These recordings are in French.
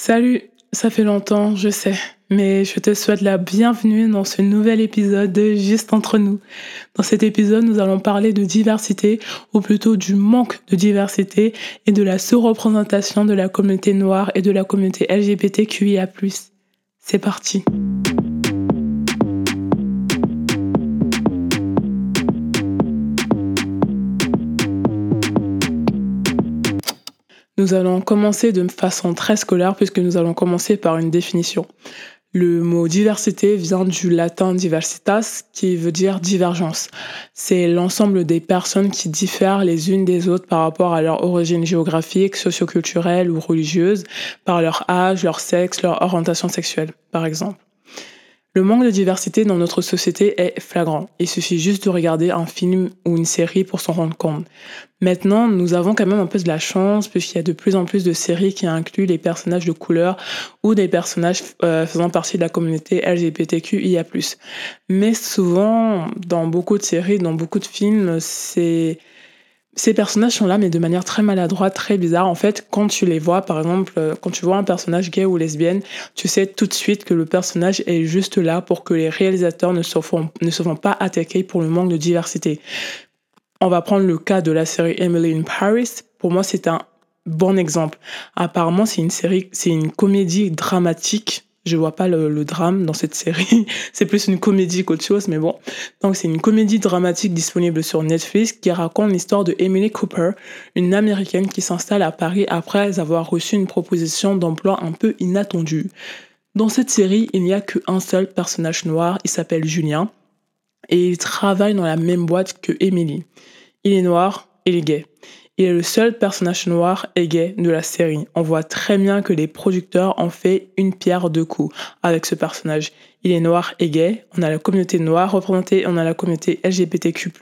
Salut, ça fait longtemps, je sais, mais je te souhaite la bienvenue dans ce nouvel épisode de Juste entre nous. Dans cet épisode, nous allons parler de diversité, ou plutôt du manque de diversité et de la sous-représentation de la communauté noire et de la communauté LGBTQIA+. C'est parti. Nous allons commencer de façon très scolaire puisque nous allons commencer par une définition. Le mot diversité vient du latin diversitas qui veut dire divergence. C'est l'ensemble des personnes qui diffèrent les unes des autres par rapport à leur origine géographique, socioculturelle ou religieuse, par leur âge, leur sexe, leur orientation sexuelle, par exemple. Le manque de diversité dans notre société est flagrant. Il suffit juste de regarder un film ou une série pour s'en rendre compte. Maintenant, nous avons quand même un peu de la chance puisqu'il y a de plus en plus de séries qui incluent les personnages de couleur ou des personnages euh, faisant partie de la communauté LGBTQIA+. Mais souvent, dans beaucoup de séries, dans beaucoup de films, c'est ces personnages sont là, mais de manière très maladroite, très bizarre. En fait, quand tu les vois, par exemple, euh, quand tu vois un personnage gay ou lesbienne, tu sais tout de suite que le personnage est juste là pour que les réalisateurs ne se font, ne se pas attaquer pour le manque de diversité. On va prendre le cas de la série Emily in Paris. Pour moi, c'est un bon exemple. Apparemment, c'est une série, c'est une comédie dramatique je vois pas le, drame dans cette série. c'est plus une comédie qu'autre chose, mais bon. Donc c'est une comédie dramatique disponible sur Netflix qui raconte l'histoire de Emily Cooper, une américaine qui s'installe à Paris après avoir reçu une proposition d'emploi un peu inattendue. Dans cette série, il n'y a qu'un seul personnage noir, il s'appelle Julien, et il travaille dans la même boîte que Emily. Il est noir, il est gay. Il est le seul personnage noir et gay de la série. On voit très bien que les producteurs ont fait une pierre deux coups avec ce personnage. Il est noir et gay. On a la communauté noire représentée, on a la communauté LGBTQ+,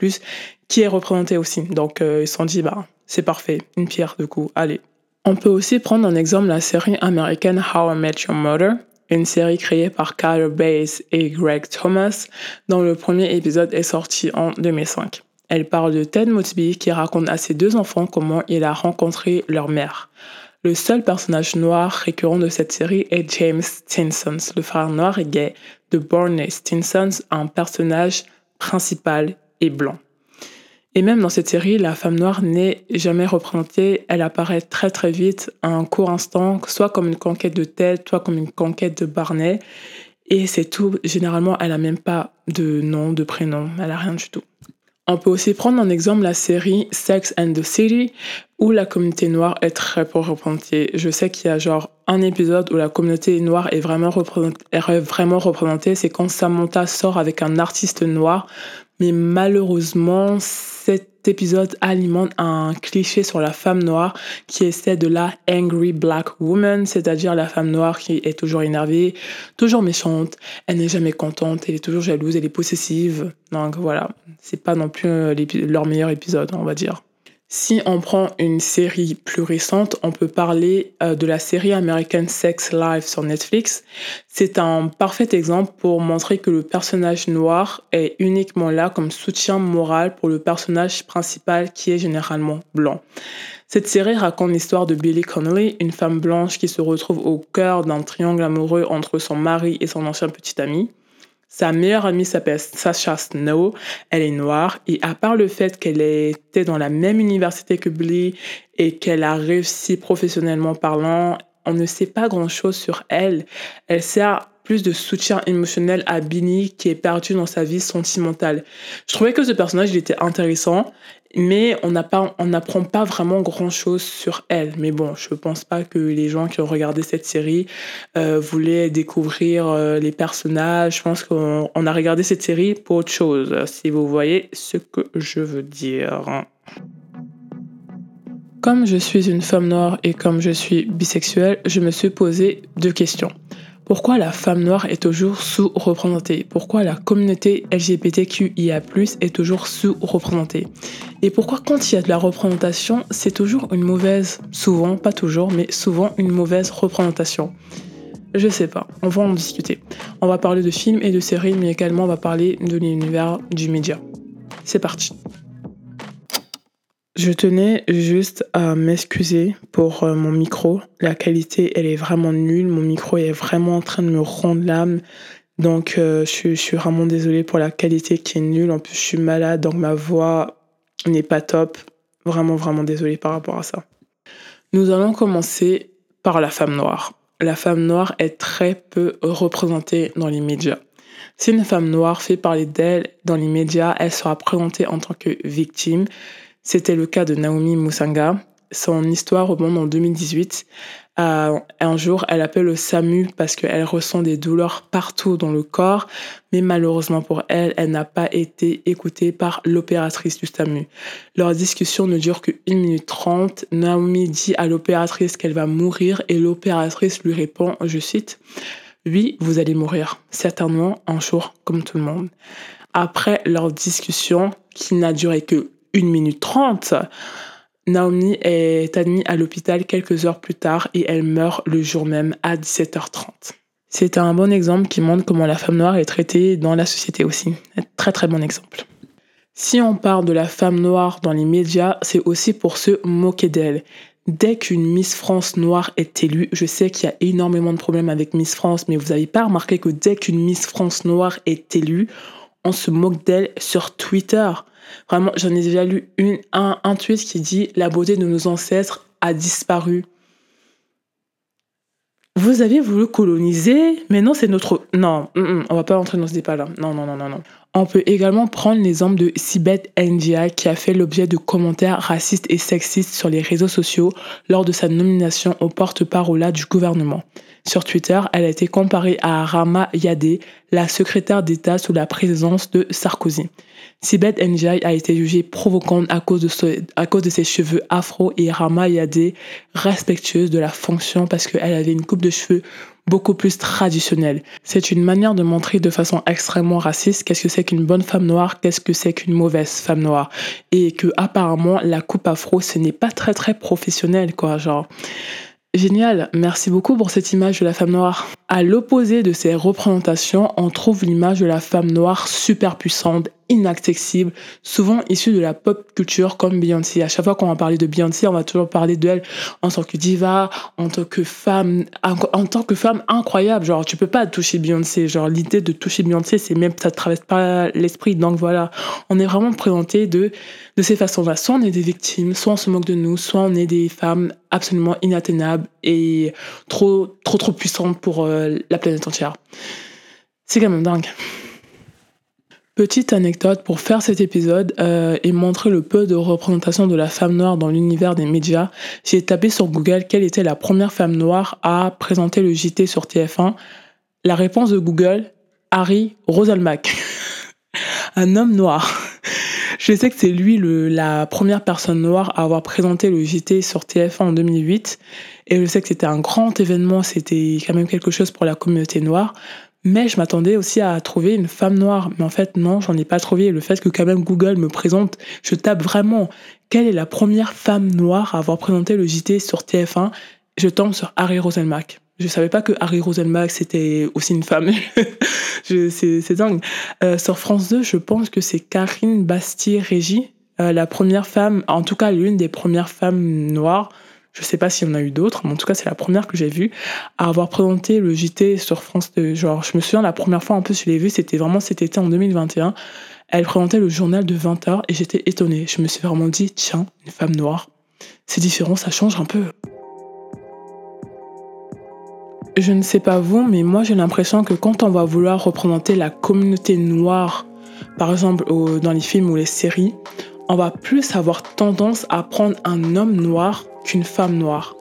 qui est représentée aussi. Donc euh, ils se sont dit, bah, c'est parfait, une pierre deux coups, allez. On peut aussi prendre en exemple la série américaine How I Met Your Mother, une série créée par Kyler Bass et Greg Thomas, dont le premier épisode est sorti en 2005. Elle parle de Ted Mosby qui raconte à ses deux enfants comment il a rencontré leur mère. Le seul personnage noir récurrent de cette série est James Stinsons, le frère noir et gay de Barney Stinsons, un personnage principal et blanc. Et même dans cette série, la femme noire n'est jamais représentée. Elle apparaît très très vite, un court instant, soit comme une conquête de Ted, soit comme une conquête de Barney. Et c'est tout. Généralement, elle n'a même pas de nom, de prénom. Elle n'a rien du tout. On peut aussi prendre en exemple la série Sex and the City, où la communauté noire est très peu représentée. Je sais qu'il y a genre un épisode où la communauté noire est vraiment représentée, c'est quand Samantha sort avec un artiste noir, mais malheureusement, cet épisode alimente un cliché sur la femme noire qui est celle de la angry black woman, c'est-à-dire la femme noire qui est toujours énervée, toujours méchante, elle n'est jamais contente, elle est toujours jalouse, elle est possessive. Donc voilà, c'est pas non plus euh, leur meilleur épisode, on va dire. Si on prend une série plus récente, on peut parler euh, de la série American Sex Life sur Netflix. C'est un parfait exemple pour montrer que le personnage noir est uniquement là comme soutien moral pour le personnage principal qui est généralement blanc. Cette série raconte l'histoire de Billie Connolly, une femme blanche qui se retrouve au cœur d'un triangle amoureux entre son mari et son ancien petit ami. Sa meilleure amie s'appelle Sasha Snow. Elle est noire et à part le fait qu'elle était dans la même université que Billy et qu'elle a réussi professionnellement parlant, on ne sait pas grand-chose sur elle. Elle sert plus de soutien émotionnel à Billy qui est perdu dans sa vie sentimentale. Je trouvais que ce personnage il était intéressant, mais on n'apprend pas vraiment grand chose sur elle. Mais bon, je pense pas que les gens qui ont regardé cette série euh, voulaient découvrir euh, les personnages. Je pense qu'on a regardé cette série pour autre chose, si vous voyez ce que je veux dire. Comme je suis une femme noire et comme je suis bisexuelle, je me suis posé deux questions. Pourquoi la femme noire est toujours sous-représentée? Pourquoi la communauté LGBTQIA+, est toujours sous-représentée? Et pourquoi quand il y a de la représentation, c'est toujours une mauvaise, souvent, pas toujours, mais souvent une mauvaise représentation? Je sais pas, on va en discuter. On va parler de films et de séries, mais également on va parler de l'univers du média. C'est parti Je tenais juste à m'excuser pour euh, mon micro. La qualité, elle est vraiment nulle. Mon micro est vraiment en train de me rendre l'âme. Donc, euh, je, suis vraiment désolée pour la qualité qui est nulle. En plus, je suis malade, donc ma voix n'est pas top. Vraiment, vraiment désolée par rapport à ça. Nous allons commencer par la femme noire. La femme noire est très peu représentée dans les médias. Si une femme noire fait parler d'elle dans les médias, elle sera présentée en tant que victime c'était le cas de Naomi Musanga. Son histoire remonte en 2018. Euh, un jour, elle appelle le SAMU parce qu'elle ressent des douleurs partout dans le corps, mais malheureusement pour elle, elle n'a pas été écoutée par l'opératrice du SAMU. Leur discussion ne dure que 1 minute 30. Naomi dit à l'opératrice qu'elle va mourir et l'opératrice lui répond, je cite, Oui, vous allez mourir, certainement un jour comme tout le monde. Après leur discussion, qui n'a duré que 1 minute 30, Naomi est admise à l'hôpital quelques heures plus tard et elle meurt le jour même à 17h30. C'est un bon exemple qui montre comment la femme noire est traitée dans la société aussi. Très très bon exemple. Si on parle de la femme noire dans les médias, c'est aussi pour se moquer d'elle. Dès qu'une Miss France noire est élue, je sais qu'il y a énormément de problèmes avec Miss France, mais vous n'avez pas remarqué que dès qu'une Miss France noire est élue, on se moque d'elle sur Twitter. Vraiment, j'en ai déjà lu une, un, tweet qui dit La beauté de nos ancêtres a disparu. Vous avez voulu coloniser, mais non, c'est notre. Non, mm, mm, on va pas entrer dans ce débat-là. Non, non, non, non, non. On peut également prendre l'exemple de Sibeth Ndiaye qui a fait l'objet de commentaires racistes et sexistes sur les réseaux sociaux lors de sa nomination au porte-parole du gouvernement. Sur Twitter, elle a été comparée à Rama Yadé, la secrétaire d'État sous la présidence de Sarkozy. Sibeth Ndiaye a été jugée provocante à cause, de à cause de ses cheveux afro et Rama Yadé respectueuse de la fonction parce qu'elle avait une coupe de cheveux beaucoup plus traditionnelle. C'est une manière de montrer de façon extrêmement raciste qu'est-ce que c'est qu'une bonne femme noire, qu'est-ce que c'est qu'une mauvaise femme noire. Et que apparemment la coupe afro ce n'est pas très très professionnel quoi, genre. Génial, merci beaucoup pour cette image de la femme noire. À l'opposé de ces représentations, on trouve l'image de la femme noire super puissante, inaccessible, souvent issue de la pop culture comme Beyoncé. À chaque fois qu'on va parler de Beyoncé, on va toujours parler d'elle en tant que diva, en tant que femme, en tant que femme incroyable. Genre, tu peux pas toucher Beyoncé. Genre, l'idée de toucher Beyoncé, c'est même, ça traverse pas l'esprit. Donc voilà, on est vraiment présenté de, de ces façons-là. Soit on est des victimes, soit on se moque de nous, soit on est des femmes absolument inatteignables trop, trop, trop puissantes pour euh, la planète entière. C'est quand même dingue. Petite anecdote pour faire cet épisode euh, et montrer le peu de représentation de la femme noire dans l'univers des médias, j'ai tapé sur Google quelle était la première femme noire à présenter le JT sur TF1. La réponse de Google, Harry Roselmack. Un homme noir. Je sais que c'est lui la première personne noire à avoir présenté le JT sur TF1 en 2008. Et je sais que c'était un grand événement, c'était quand même quelque chose pour la communauté noire. Mais je m'attendais aussi à trouver une femme noire. Mais en fait, non, j'en ai pas trouvé. Le fait que quand même Google me présente, je tape vraiment quelle est la première femme noire à avoir présenté le JT sur TF1. Je tombe sur Harry Roselmack. Je savais pas que Harry Roselmack c'était aussi une femme. c'est dingue. Euh, sur France 2, je pense que c'est Karine Bastille-Régie, euh, la première femme, en tout cas l'une des premières femmes noires je sais pas s'il y en a eu d'autres, mais en tout cas, c'est la première que j'ai vue à avoir présenté le JT sur France 2. Genre, je me souviens, la première fois, en plus, je l'ai vue, c'était vraiment cet été en 2021. Elle présentait le journal de 20h et j'étais étonnée. Je me suis vraiment dit, tiens, une femme noire, c'est différent, ça change un peu. Je ne sais pas vous, mais moi j'ai l'impression que quand on va vouloir représenter la communauté noire, par exemple dans les films ou les séries, on va plus avoir tendance à prendre un homme noir qu'une femme noire.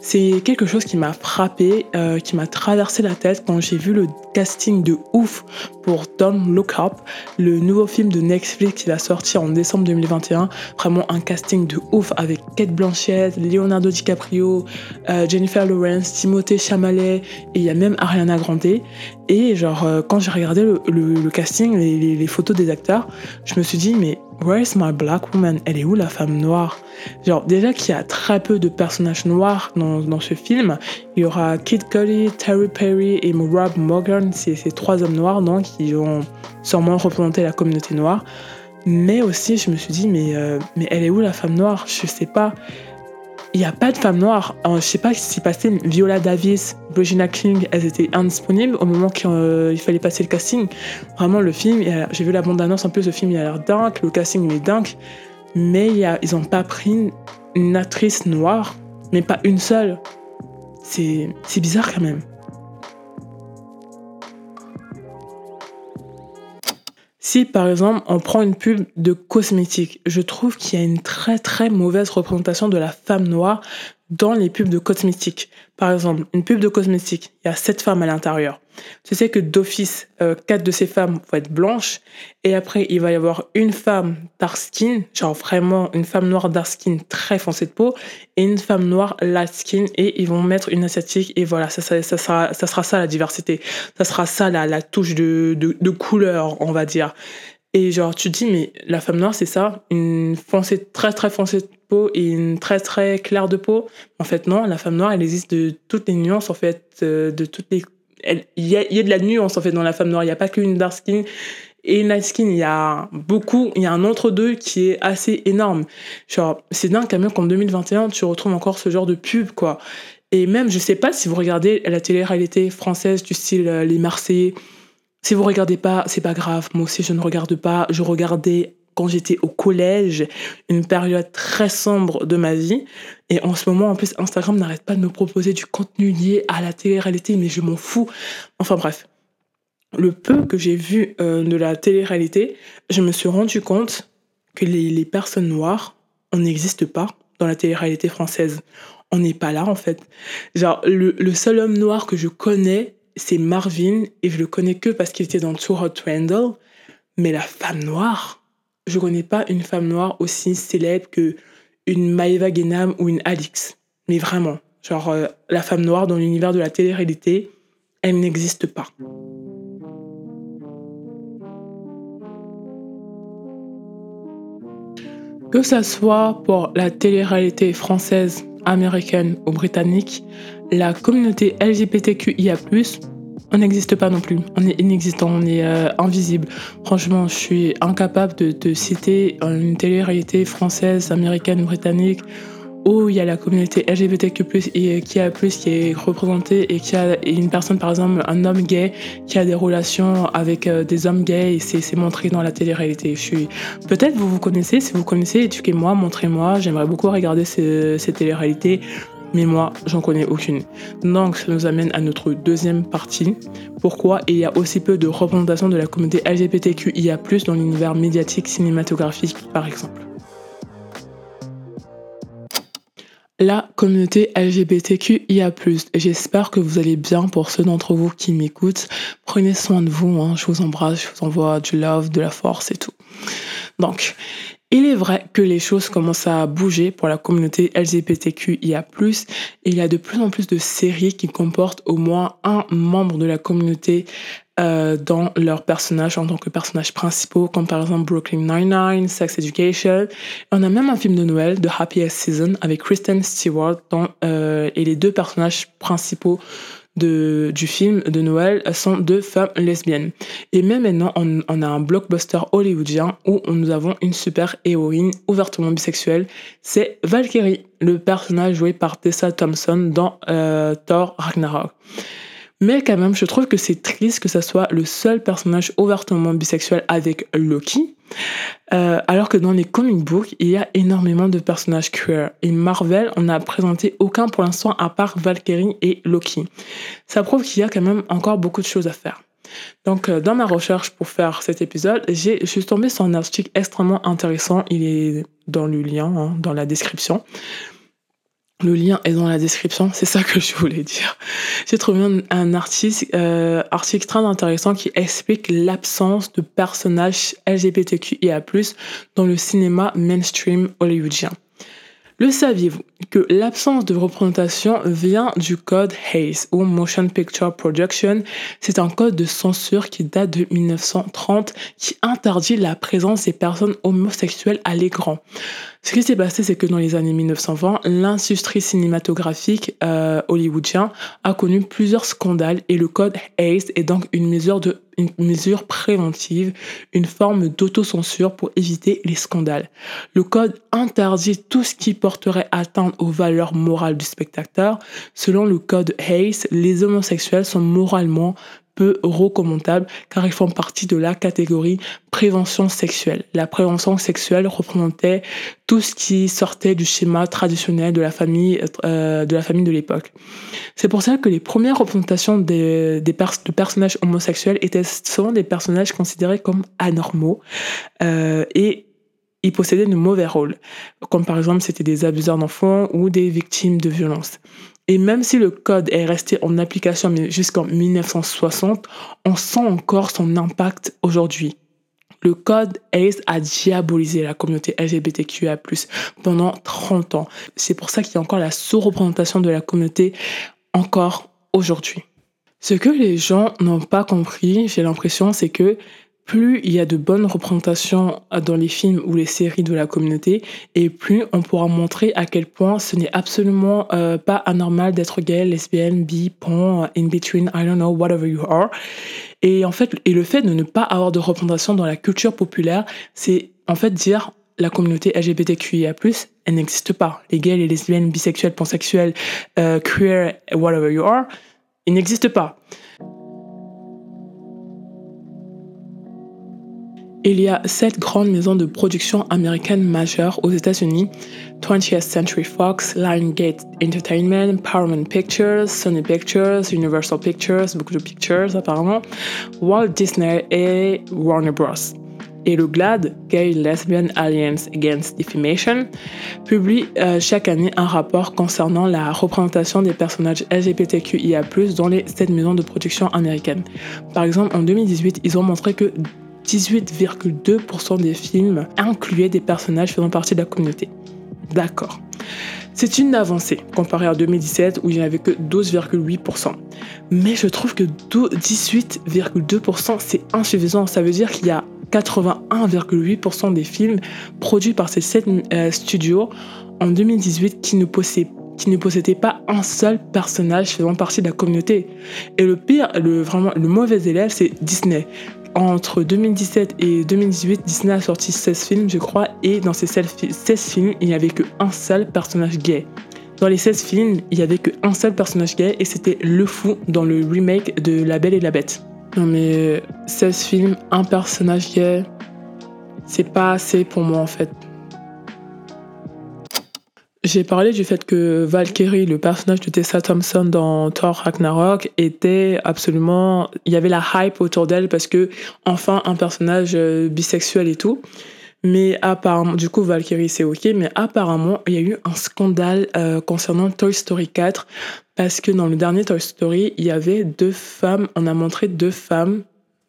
C'est quelque chose qui m'a frappé, euh, qui m'a traversé la tête quand j'ai vu le casting de ouf pour Don't Look Up, le nouveau film de Netflix qui va sortir en décembre 2021. Vraiment un casting de ouf avec Kate Blanchett, Leonardo DiCaprio, euh, Jennifer Lawrence, Timothée Chalamet et il y a même Ariana Grande. Et genre euh, quand j'ai regardé le, casting, les photos des acteurs, je me suis dit mais Where is my black woman? Elle est où la femme noire? Genre, déjà qu'il y a très peu de personnages noirs dans, dans ce film. Il y aura Kid Cudi, Terry Perry et Rob Morgan, c'est ces trois hommes noirs, qui vont sûrement représenter la communauté noire. Mais aussi, je me suis dit, mais, euh, mais elle est où la femme noire? Je sais pas. Il n'y a pas de femme noire. Je je sais pas ce qui s'est passé. Viola Davis, Regina King, elles étaient indisponibles au moment qu'il euh, fallait passer le casting. Vraiment, le film, j'ai vu la bande-annonce, en plus, le film, il a l'air dingue, le casting, il est dingue. Mais ils n'ont pas pris une actrice noire, mais pas une seule. C'est bizarre quand même. Si par exemple on prend une pub de cosmétiques, je trouve qu'il y a une très très mauvaise représentation de la femme noire dans les pubs de cosmétiques. Par exemple, une pub de cosmétiques, il y a sept femmes à l'intérieur. Tu sais que d'office, euh, quatre de ces femmes vont être blanches, et après, il va y avoir une femme dark skin, genre vraiment une femme noire dark skin très foncée de peau, et une femme noire light skin, et ils vont mettre une asiatique, et voilà, ça, ça, ça, sera, ça la diversité. Ça sera ça la, la touche de, de, de couleur, on va dire. Et genre, tu te dis, mais la femme noire, c'est ça, une foncée, très très foncée de peau et une très très claire de peau. En fait, non, la femme noire, elle existe de toutes les nuances, en fait, euh, de toutes les. Il y a, y a, de la nuance, en fait, dans la femme noire. Il n'y a pas qu'une dark skin et une light skin. Il y a beaucoup, il y a un entre-deux qui est assez énorme. Genre, c'est dingue quand même qu'en 2021, tu retrouves encore ce genre de pub, quoi. Et même, je sais pas si vous regardez la télé-réalité française du style euh, Les Marseillais, si vous regardez pas, c'est pas grave. Moi aussi, je ne regarde pas. Je regardais quand j'étais au collège, une période très sombre de ma vie. Et en ce moment, en plus, Instagram n'arrête pas de me proposer du contenu lié à la télé-réalité, mais je m'en fous. Enfin bref. Le peu que j'ai vu euh, de la télé-réalité, je me suis rendu compte que les, personnes noires, on n'existe pas dans la télé-réalité française. On n'est pas là, en fait. Genre, le, le seul homme noir que je connais, c'est Marvin, et je le connais que parce qu'il était dans Too Hot to Handle. Mais la femme noire, je connais pas une femme noire aussi célèbre que une Maeva Genam ou une Alix. Mais vraiment, genre euh, la femme noire dans l'univers de la télé-réalité, elle n'existe pas. Que ça soit pour la télé-réalité française, américaine ou britannique, la communauté LGBTQIA+, on n'existe pas non plus. On est inexistant, on est euh, invisible. Franchement, je suis incapable de, de citer une télé-réalité française, américaine, britannique où il y a la communauté LGBTQ+, et qui a plus qui est représentée et qui a une personne, par exemple, un homme gay qui a des relations avec euh, des hommes gays et c'est montré dans la télé-réalité. Je suis... Peut-être vous vous connaissez, si vous connaissez, éduquez-moi, montrez-moi. J'aimerais beaucoup regarder ces, ces télé-réalités mais moi, j'en connais aucune. Donc, ça nous amène à notre deuxième partie. Pourquoi il y a aussi peu de représentation de la communauté LGBTQIA+, dans l'univers médiatique cinématographique, par exemple? La communauté LGBTQIA+. J'espère que vous allez bien pour ceux d'entre vous qui m'écoutent. Prenez soin de vous, hein. je vous embrasse, je vous envoie du love, de la force et tout. Donc, il est vrai que les choses commencent à bouger pour la communauté LGBTQIA+. Il y a de plus en plus de séries qui comportent au moins un membre de la communauté euh, dans leurs personnages en tant que personnages principaux, comme par exemple Brooklyn Nine-Nine, Sex Education. On a même un film de Noël, The Happiest Season, avec Kristen Stewart euh, et les deux personnages principaux de, du film de Noël sont deux femmes lesbiennes. Et même maintenant, on, a un blockbuster hollywoodien où nous avons une super héroïne ouvertement bisexuelle. C'est Valkyrie, le personnage joué par Tessa Thompson dans euh, Thor Ragnarok. Mais quand même, je trouve que c'est triste que ça soit le seul personnage ouvertement bisexuel avec Loki. Euh, alors que dans les comic books, il y a énormément de personnages queer. Et Marvel, on n'a présenté aucun pour l'instant à part Valkyrie et Loki. Ça prouve qu'il y a quand même encore beaucoup de choses à faire. Donc, euh, dans ma recherche pour faire cet épisode, j'ai, je suis tombée sur un article extrêmement intéressant. Il est dans le lien, hein, dans la description. Le lien est dans la description, c'est ça que je voulais dire. J'ai trouvé un, article, euh, article très intéressant qui explique l'absence de personnages LGBTQIA+, dans le cinéma mainstream hollywoodien. Le saviez-vous? Que l'absence de représentation vient du code Hays ou Motion Picture Production. C'est un code de censure qui date de 1930 qui interdit la présence des personnes homosexuelles à l'écran. Ce qui s'est passé, c'est que dans les années 1920, l'industrie cinématographique euh, hollywoodien a connu plusieurs scandales et le code Hays est donc une mesure, de, une mesure préventive, une forme d'autocensure pour éviter les scandales. Le code interdit tout ce qui porterait atteinte aux valeurs morales du spectateur. Selon le code Hays, les homosexuels sont moralement peu recommandables car ils font partie de la catégorie prévention sexuelle. La prévention sexuelle représentait tout ce qui sortait du schéma traditionnel de la famille euh, de la famille de l'époque. C'est pour ça que les premières représentations des, des de personnages homosexuels étaient souvent des personnages considérés comme anormaux euh, et ils possédaient de mauvais rôles, comme par exemple c'était des abuseurs d'enfants ou des victimes de violences. Et même si le code est resté en application jusqu'en 1960, on sent encore son impact aujourd'hui. Le code a diabolisé la communauté LGBTQIA+, pendant 30 ans. C'est pour ça qu'il y a encore la sous-représentation de la communauté encore aujourd'hui. Ce que les gens n'ont pas compris, j'ai l'impression, c'est que plus il y a de bonnes représentations dans les films ou les séries de la communauté, et plus on pourra montrer à quel point ce n'est absolument euh, pas anormal d'être gay, lesbienne, bi, pan, in between, I don't know, whatever you are. Et en fait, et le fait de ne pas avoir de représentation dans la culture populaire, c'est en fait dire la communauté LGBTQIA+, elle n'existe pas. Les gays, les lesbiennes, bisexuels, pansexuels, euh, queer, whatever you are, ils n'existent pas. Il y a sept grandes maisons de production américaines majeures aux États-Unis 20th Century Fox, Lionsgate Entertainment, Paramount Pictures, Sony Pictures, Universal Pictures, beaucoup de pictures apparemment, Walt Disney et Warner Bros. Et le GLAD, Gay Lesbian Alliance Against Defamation, publie euh, chaque année un rapport concernant la représentation des personnages LGBTQIA+ dans les sept maisons de production américaines. Par exemple, en 2018, ils ont montré que 18,2% des films incluaient des personnages faisant partie de la communauté. D'accord. C'est une avancée comparée à 2017 où il n'y avait que 12,8%. Mais je trouve que 18,2% c'est insuffisant. Ça veut dire qu'il y a 81,8% des films produits par ces 7 euh, studios en 2018 qui ne possédaient pas un seul personnage faisant partie de la communauté. Et le pire, le, vraiment, le mauvais élève, c'est Disney entre 2017 et 2018, Disney a sorti 16 films, je crois, et dans ces 16 films, il n'y avait qu'un seul personnage gay. Dans les 16 films, il n'y avait qu'un seul personnage gay, et c'était Le Fou dans le remake de La Belle et la Bête. Non mais 16 films, un personnage gay, c'est pas assez pour moi en fait. J'ai parlé du fait que Valkyrie, le personnage de Tessa Thompson dans Thor Ragnarok, était absolument. Il y avait la hype autour d'elle parce que, enfin, un personnage euh, bisexuel et tout. Mais apparemment, du coup, Valkyrie, c'est ok, mais apparemment, il y a eu un scandale euh, concernant Toy Story 4 parce que dans le dernier Toy Story, il y avait deux femmes, on a montré deux femmes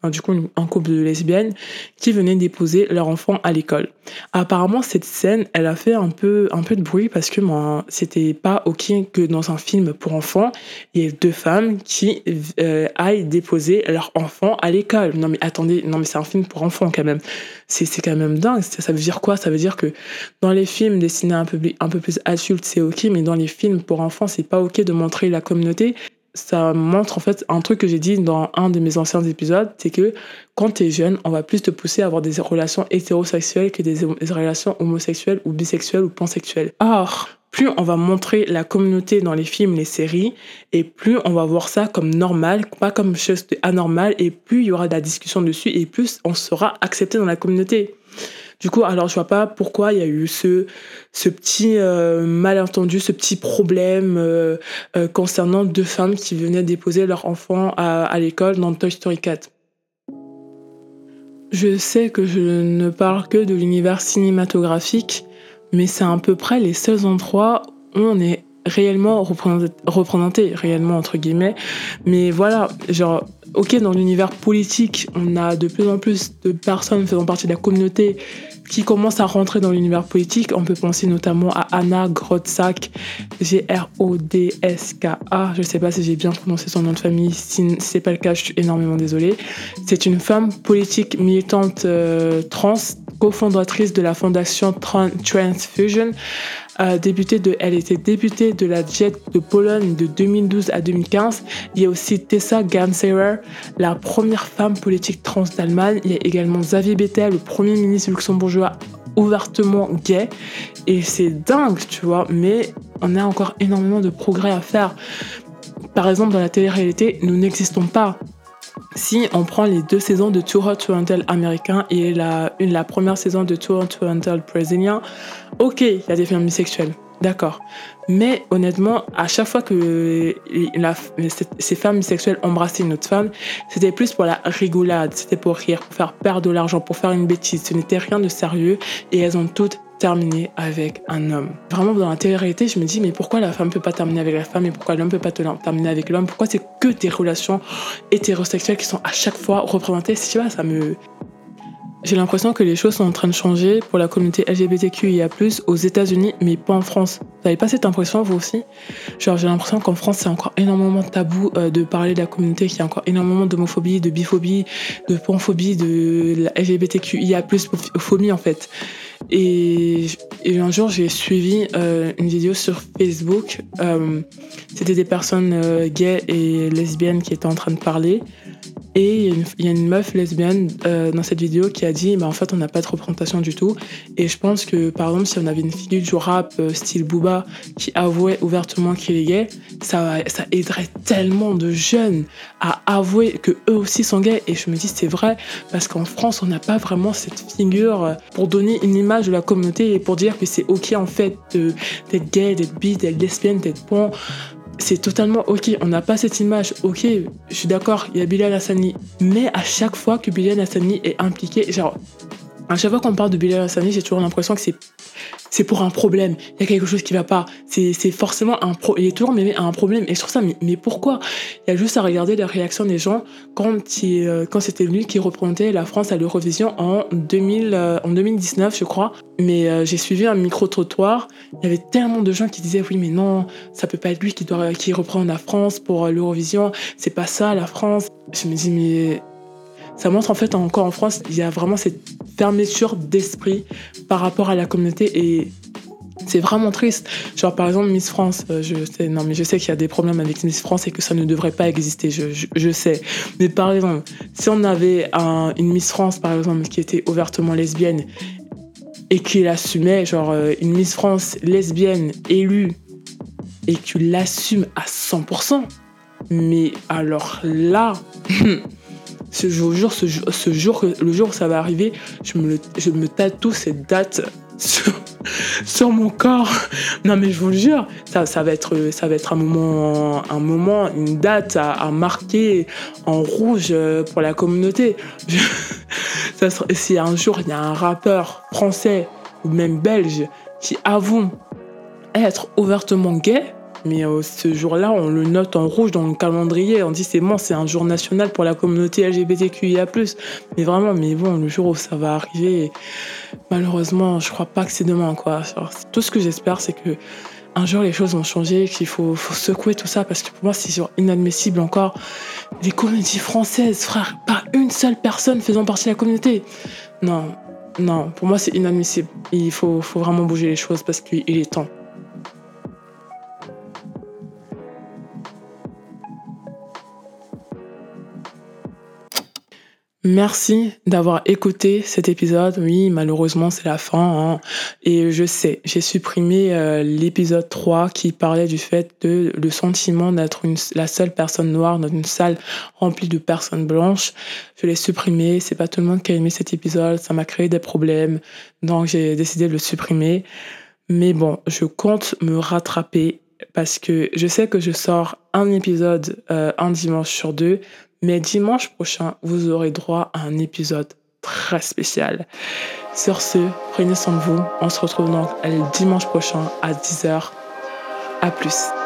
du coup un couple de lesbiennes qui venaient déposer leur enfant à l'école. Apparemment cette scène, elle a fait un peu un peu de bruit parce que moi c'était pas ok que dans un film pour enfants, il y ait deux femmes qui euh, aillent déposer leur enfant à l'école. Non mais attendez, non mais c'est un film pour enfants quand même. C'est c'est quand même dingue. Ça veut dire quoi? Ça veut dire que dans les films destinés à un public un peu plus adulte, c'est ok, mais dans les films pour enfants, c'est pas ok de montrer la communauté ça montre en fait un truc que j'ai dit dans un de mes anciens épisodes, c'est que quand tu es jeune, on va plus te pousser à avoir des relations hétérosexuelles que des, relations homosexuelles ou bisexuelles ou pansexuelles. Or, plus on va montrer la communauté dans les films, les séries, et plus on va voir ça comme normal, pas comme chose anormale, et plus il y aura de la discussion dessus, et plus on sera accepté dans la communauté. Du coup, alors je vois pas pourquoi il y a eu ce, ce petit euh, malentendu, ce petit problème euh, euh, concernant deux femmes qui venaient déposer leur enfant à, à l'école dans Toy Story 4. Je sais que je ne parle que de l'univers cinématographique, mais c'est à peu près les seuls endroits où on est réellement représenté, réellement entre guillemets. Mais voilà, genre ok, dans l'univers politique, on a de plus en plus de personnes faisant partie de la communauté qui commencent à rentrer dans l'univers politique. On peut penser notamment à Anna Grodzak, G-R-O-D-S-K-A. Je ne sais pas si j'ai bien prononcé son nom de famille. Si ce n'est pas le cas, je suis énormément désolée. C'est une femme politique militante euh, trans, cofondatrice de la fondation Transfusion. Euh, de, elle était députée de la Jet de Pologne de 2012 à 2015. Il y a aussi Tessa Ganserer, la première femme politique trans d'Allemagne. Il y a également Xavier Bettel, le premier ministre luxembourgeois ouvertement gay. Et c'est dingue, tu vois, mais on a encore énormément de progrès à faire. Par exemple, dans la télé-réalité, nous n'existons pas. Si on prend les deux saisons de Too Hot to Handle américain et la, une, la première saison de Too Hot to Handle brésilien, ok, il y a des femmes bisexuelles, d'accord. Mais honnêtement, à chaque fois que ces femmes bisexuelles embrassaient une autre femme, c'était plus pour la rigolade, c'était pour rire, pour faire perdre de l'argent, pour faire une bêtise. Ce n'était rien de sérieux et elles ont toutes terminer avec un homme. Vraiment, dans la télé-réalité, je me dis, mais pourquoi la femme peut pas terminer avec la femme et pourquoi l'homme peut pas terminer avec l'homme? Pourquoi c'est que des relations hétérosexuelles qui sont à chaque fois représentées? Si tu vois, ça me... J'ai l'impression que les choses sont en train de changer pour la communauté LGBTQIA+, aux États-Unis, mais pas en France. Vous n'avez pas cette impression, vous aussi? Genre, j'ai l'impression qu'en France, c'est encore énormément tabou euh, de parler de la communauté, qu'il y a encore énormément d'homophobie, de biphobie, de panphobie, de la LGBTQIA+, phobie, en fait. Et, un jour, j'ai suivi euh, une vidéo sur Facebook. Euh, c'était des personnes euh, gays et lesbiennes qui étaient en train de parler. Et il y, a une meuf lesbienne euh, dans cette vidéo qui a dit bah, en fait, on n'a pas de représentation du tout. Et je pense que, par exemple, si on avait une figure du rap euh, style Booba qui avouait ouvertement qu'il est gay, ça, aiderait tellement de jeunes à avouer que eux aussi sont gays. Et je me dis, c'est vrai, parce qu'en France, on n'a pas vraiment cette figure euh, pour donner une image de la communauté et pour dire que c'est OK en fait d'être gay, d'être bi, d'être lesbienne, d'être bon c'est totalement ok, on n'a pas cette image, ok, je suis d'accord, il y a Bilal Hassani, mais à chaque fois que Bilal Hassani est impliqué, genre, à chaque fois qu'on parle de Bilal Hassani, j'ai toujours l'impression que c'est c'est pour un problème. Il y a quelque chose qui va pas. C'est forcément un pro. Il est toujours mais un problème. Et je trouve ça, mais, mais pourquoi? Il y a juste à regarder la réaction des gens quand, euh, quand c'était lui qui représentait la France à l'Eurovision en, 2000, euh, en 2019, je crois. Mais euh, j'ai suivi un micro-trottoir. Il y avait tellement de gens qui disaient oui, mais non, ça peut pas être lui qui, doit, qui reprend la France pour l'Eurovision. C'est pas ça, la France. Je me dis, mais ça montre en fait encore en France, il y a vraiment cette fermeture d'esprit par rapport à la communauté et c'est vraiment triste. Genre par exemple Miss France, euh, je sais, non mais je sais qu'il y a des problèmes avec Miss France et que ça ne devrait pas exister, je, je, sais. Mais par exemple, si on avait une Miss France par exemple qui était ouvertement lesbienne et qui l'assumait, genre euh, une Miss France lesbienne élue et qui l'assume à 100%, mais alors là, ce jour, ce, ce jour, le jour où ça va arriver, je me, tatoue cette date sur, mon corps. Non, mais je vous le jure, ça, va, être, ça va être un moment, un moment une date à, marquer en rouge pour la communauté. si un jour il y a un rappeur français ou même belge qui avoue être ouvertement gay, mais euh, ce jour-là, on le note en rouge dans le calendrier. On dit c'est bon, c'est un jour national pour la communauté LGBTQIA+. Mais vraiment, mais bon, le jour où ça va arriver, malheureusement, je crois pas que c'est demain, quoi. tout ce que j'espère, c'est que un jour les choses vont changer, qu'il faut, secouer tout ça, parce que pour moi, c'est inadmissible encore. Les comédies françaises, frère, pas une seule personne faisant partie de la communauté. Non, non, pour moi, c'est inadmissible. Il faut vraiment bouger les choses parce qu'il est temps. Merci d'avoir écouté cet épisode. Oui, malheureusement, c'est la fin. Hein. Et je sais, j'ai supprimé euh, l'épisode 3 qui parlait du fait de le sentiment d'être la seule personne noire dans une salle remplie de personnes blanches. Je l'ai supprimé. C'est pas tout le monde qui a aimé cet épisode. Ça m'a créé des problèmes. Donc, j'ai décidé de le supprimer. Mais bon, je compte me rattraper parce que je sais que je sors un épisode euh, un dimanche sur deux, mais dimanche prochain, vous aurez droit à un épisode très spécial. Sur ce, prenez soin de vous. On se retrouve donc le dimanche prochain à 10h. À plus.